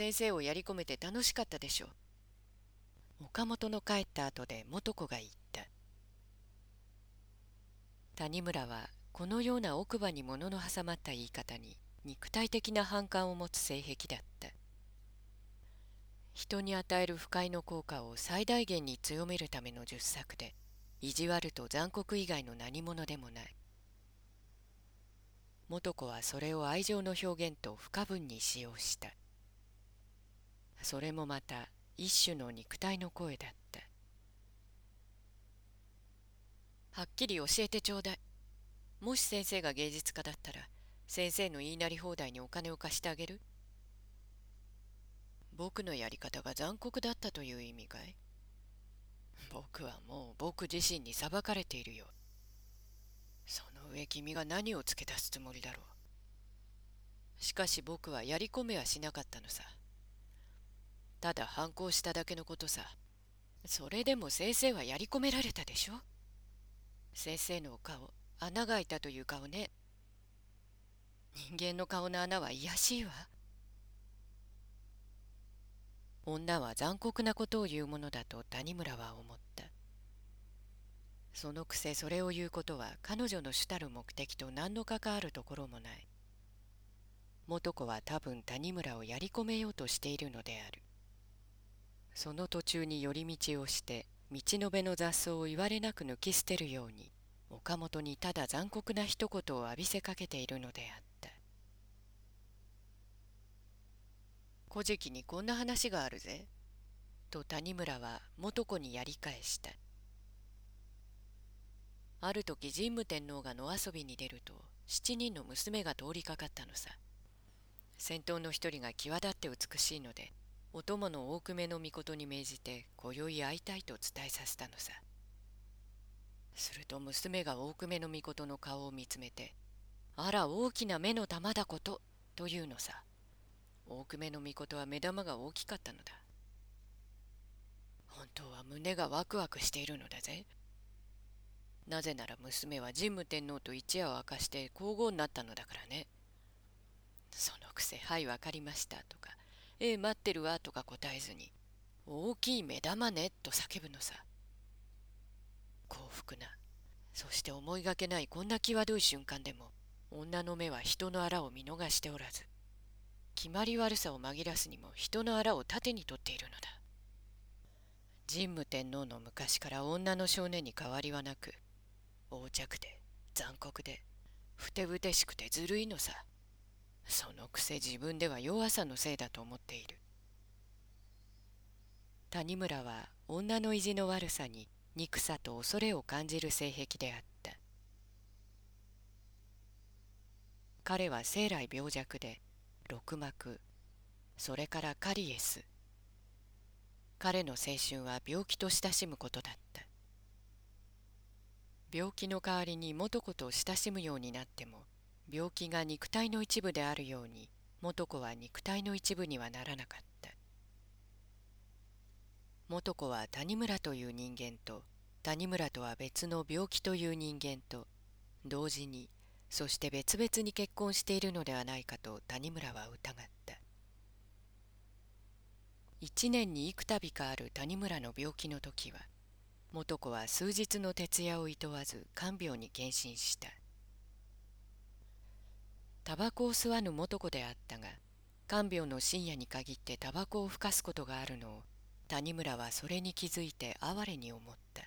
先生をやり込めて楽しかったでしょう。岡本の帰った後で元子が言った。谷村はこのような奥歯に物の挟まった言い方に肉体的な反感を持つ性癖だった。人に与える不快の効果を最大限に強めるための術作で意地悪と残酷以外の何者でもない元子はそれを愛情の表現と不可分に使用したそれもまた一種の肉体の声だったはっきり教えてちょうだいもし先生が芸術家だったら先生の言いなり放題にお金を貸してあげる？僕のやり方が残酷だったという意味かい？僕はもう僕自身に裁かれているよ。その上君が何を付け足すつもりだろう？しかし僕はやり込めはしなかったのさ。ただ反抗しただけのことさ。それでも先生はやり込められたでしょ？先生のお顔、穴が開いたという顔ね。人間の顔の穴は癒しいわ。女は残酷なことを言うものだと谷村は思ったそのくせそれを言うことは彼女の主たる目的と何の関わるところもない元子は多分谷村をやり込めようとしているのであるその途中に寄り道をして道の辺の雑草を言われなく抜き捨てるように岡本にただ残酷な一言を浴びせかけているのであった古事記にこんな話があるぜ。と谷村は元子にやり返した。ある時神武天皇が野遊びに出ると七人の娘が通りかかったのさ。先頭の一人が際立って美しいのでお供の大久米の御に命じて今宵会いたいと伝えさせたのさ。すると娘が大久米の御の顔を見つめて「あら大きな目の玉だこと」というのさ。大久米の御は目玉が大きかったのだ本当は胸がワクワクしているのだぜなぜなら娘は神武天皇と一夜を明かして皇后になったのだからねそのくせ「はい分かりました」とか「ええ待ってるわ」とか答えずに「大きい目玉ね」と叫ぶのさ。幸福なそして思いがけないこんな際どい瞬間でも女の目は人のあらを見逃しておらず決まり悪さを紛らすにも人の腹を盾に取っているのだ。神武天皇の昔から女の少年に変わりはなく横着で残酷でふてぶてしくてずるいのさ。のくせ自分では弱さのせいだと思っている。谷村は女の意地の悪さに憎さと恐れを感じる性癖であった。彼は生来病弱で六膜それからカリエス。彼の青春は病気と親しむことだった。病気の代わりに元子と親しむようになっても病気が肉体の一部であるように元子は肉体の一部にはならなかった。元子は谷村という人間と谷村とは別の病気という人間と同時にそして別々に結婚しているのではないかと谷村は疑った。一年に幾度かある谷村の病気の時は元子は数日の徹夜をいとわず看病に献身した。タバコを吸わぬ元子であったが看病の深夜に限ってタバコをふかすことがあるのを谷村はそれに気づいて哀れに思った。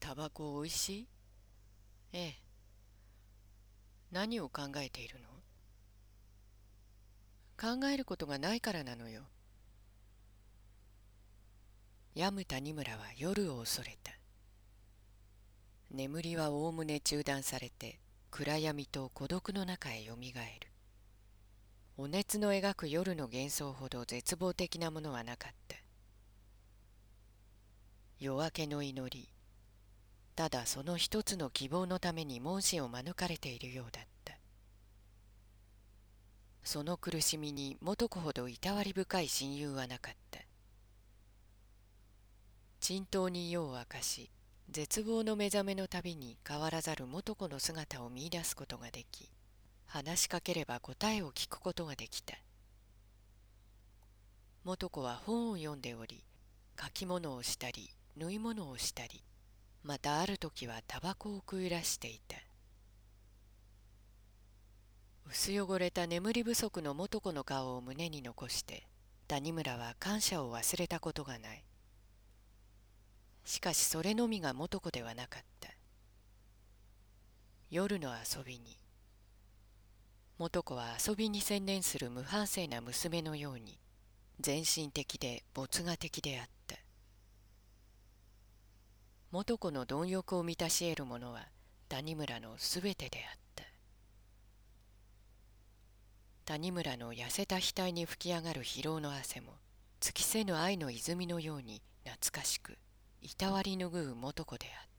タバコおいしい？ええ。何を考えているの？考えることがないからなのよ。病む谷村は夜を恐れた。眠りはおおむね中断されて暗闇と孤独の中へよみがえる。お熱の描く夜の幻想ほど絶望的なものはなかった。夜明けの祈りただその一つの希望のために門子を免れているようだった。その苦しみに元子ほどいたわり深い親友はなかった。沈頭に夜を明かし絶望の目覚めのたびに変わらざる元子の姿を見いだすことができ話しかければ答えを聞くことができた。元子は本を読んでおり書き物をしたり縫い物をしたりまたある時はタバコを食いらしていた。薄汚れた眠り不足の元子の顔を胸に残して谷村は感謝を忘れたことがない。しかしそれのみが元子ではなかった。夜の遊びに。元子は遊びに専念する無反省な娘のように全身的で没我的であった。元子の貪欲を満たし得るものは谷村のすべてであった。谷村の痩せた額に吹き上がる疲労の汗も尽きせぬ愛の泉のように懐かしくいたわり拭う元子であった。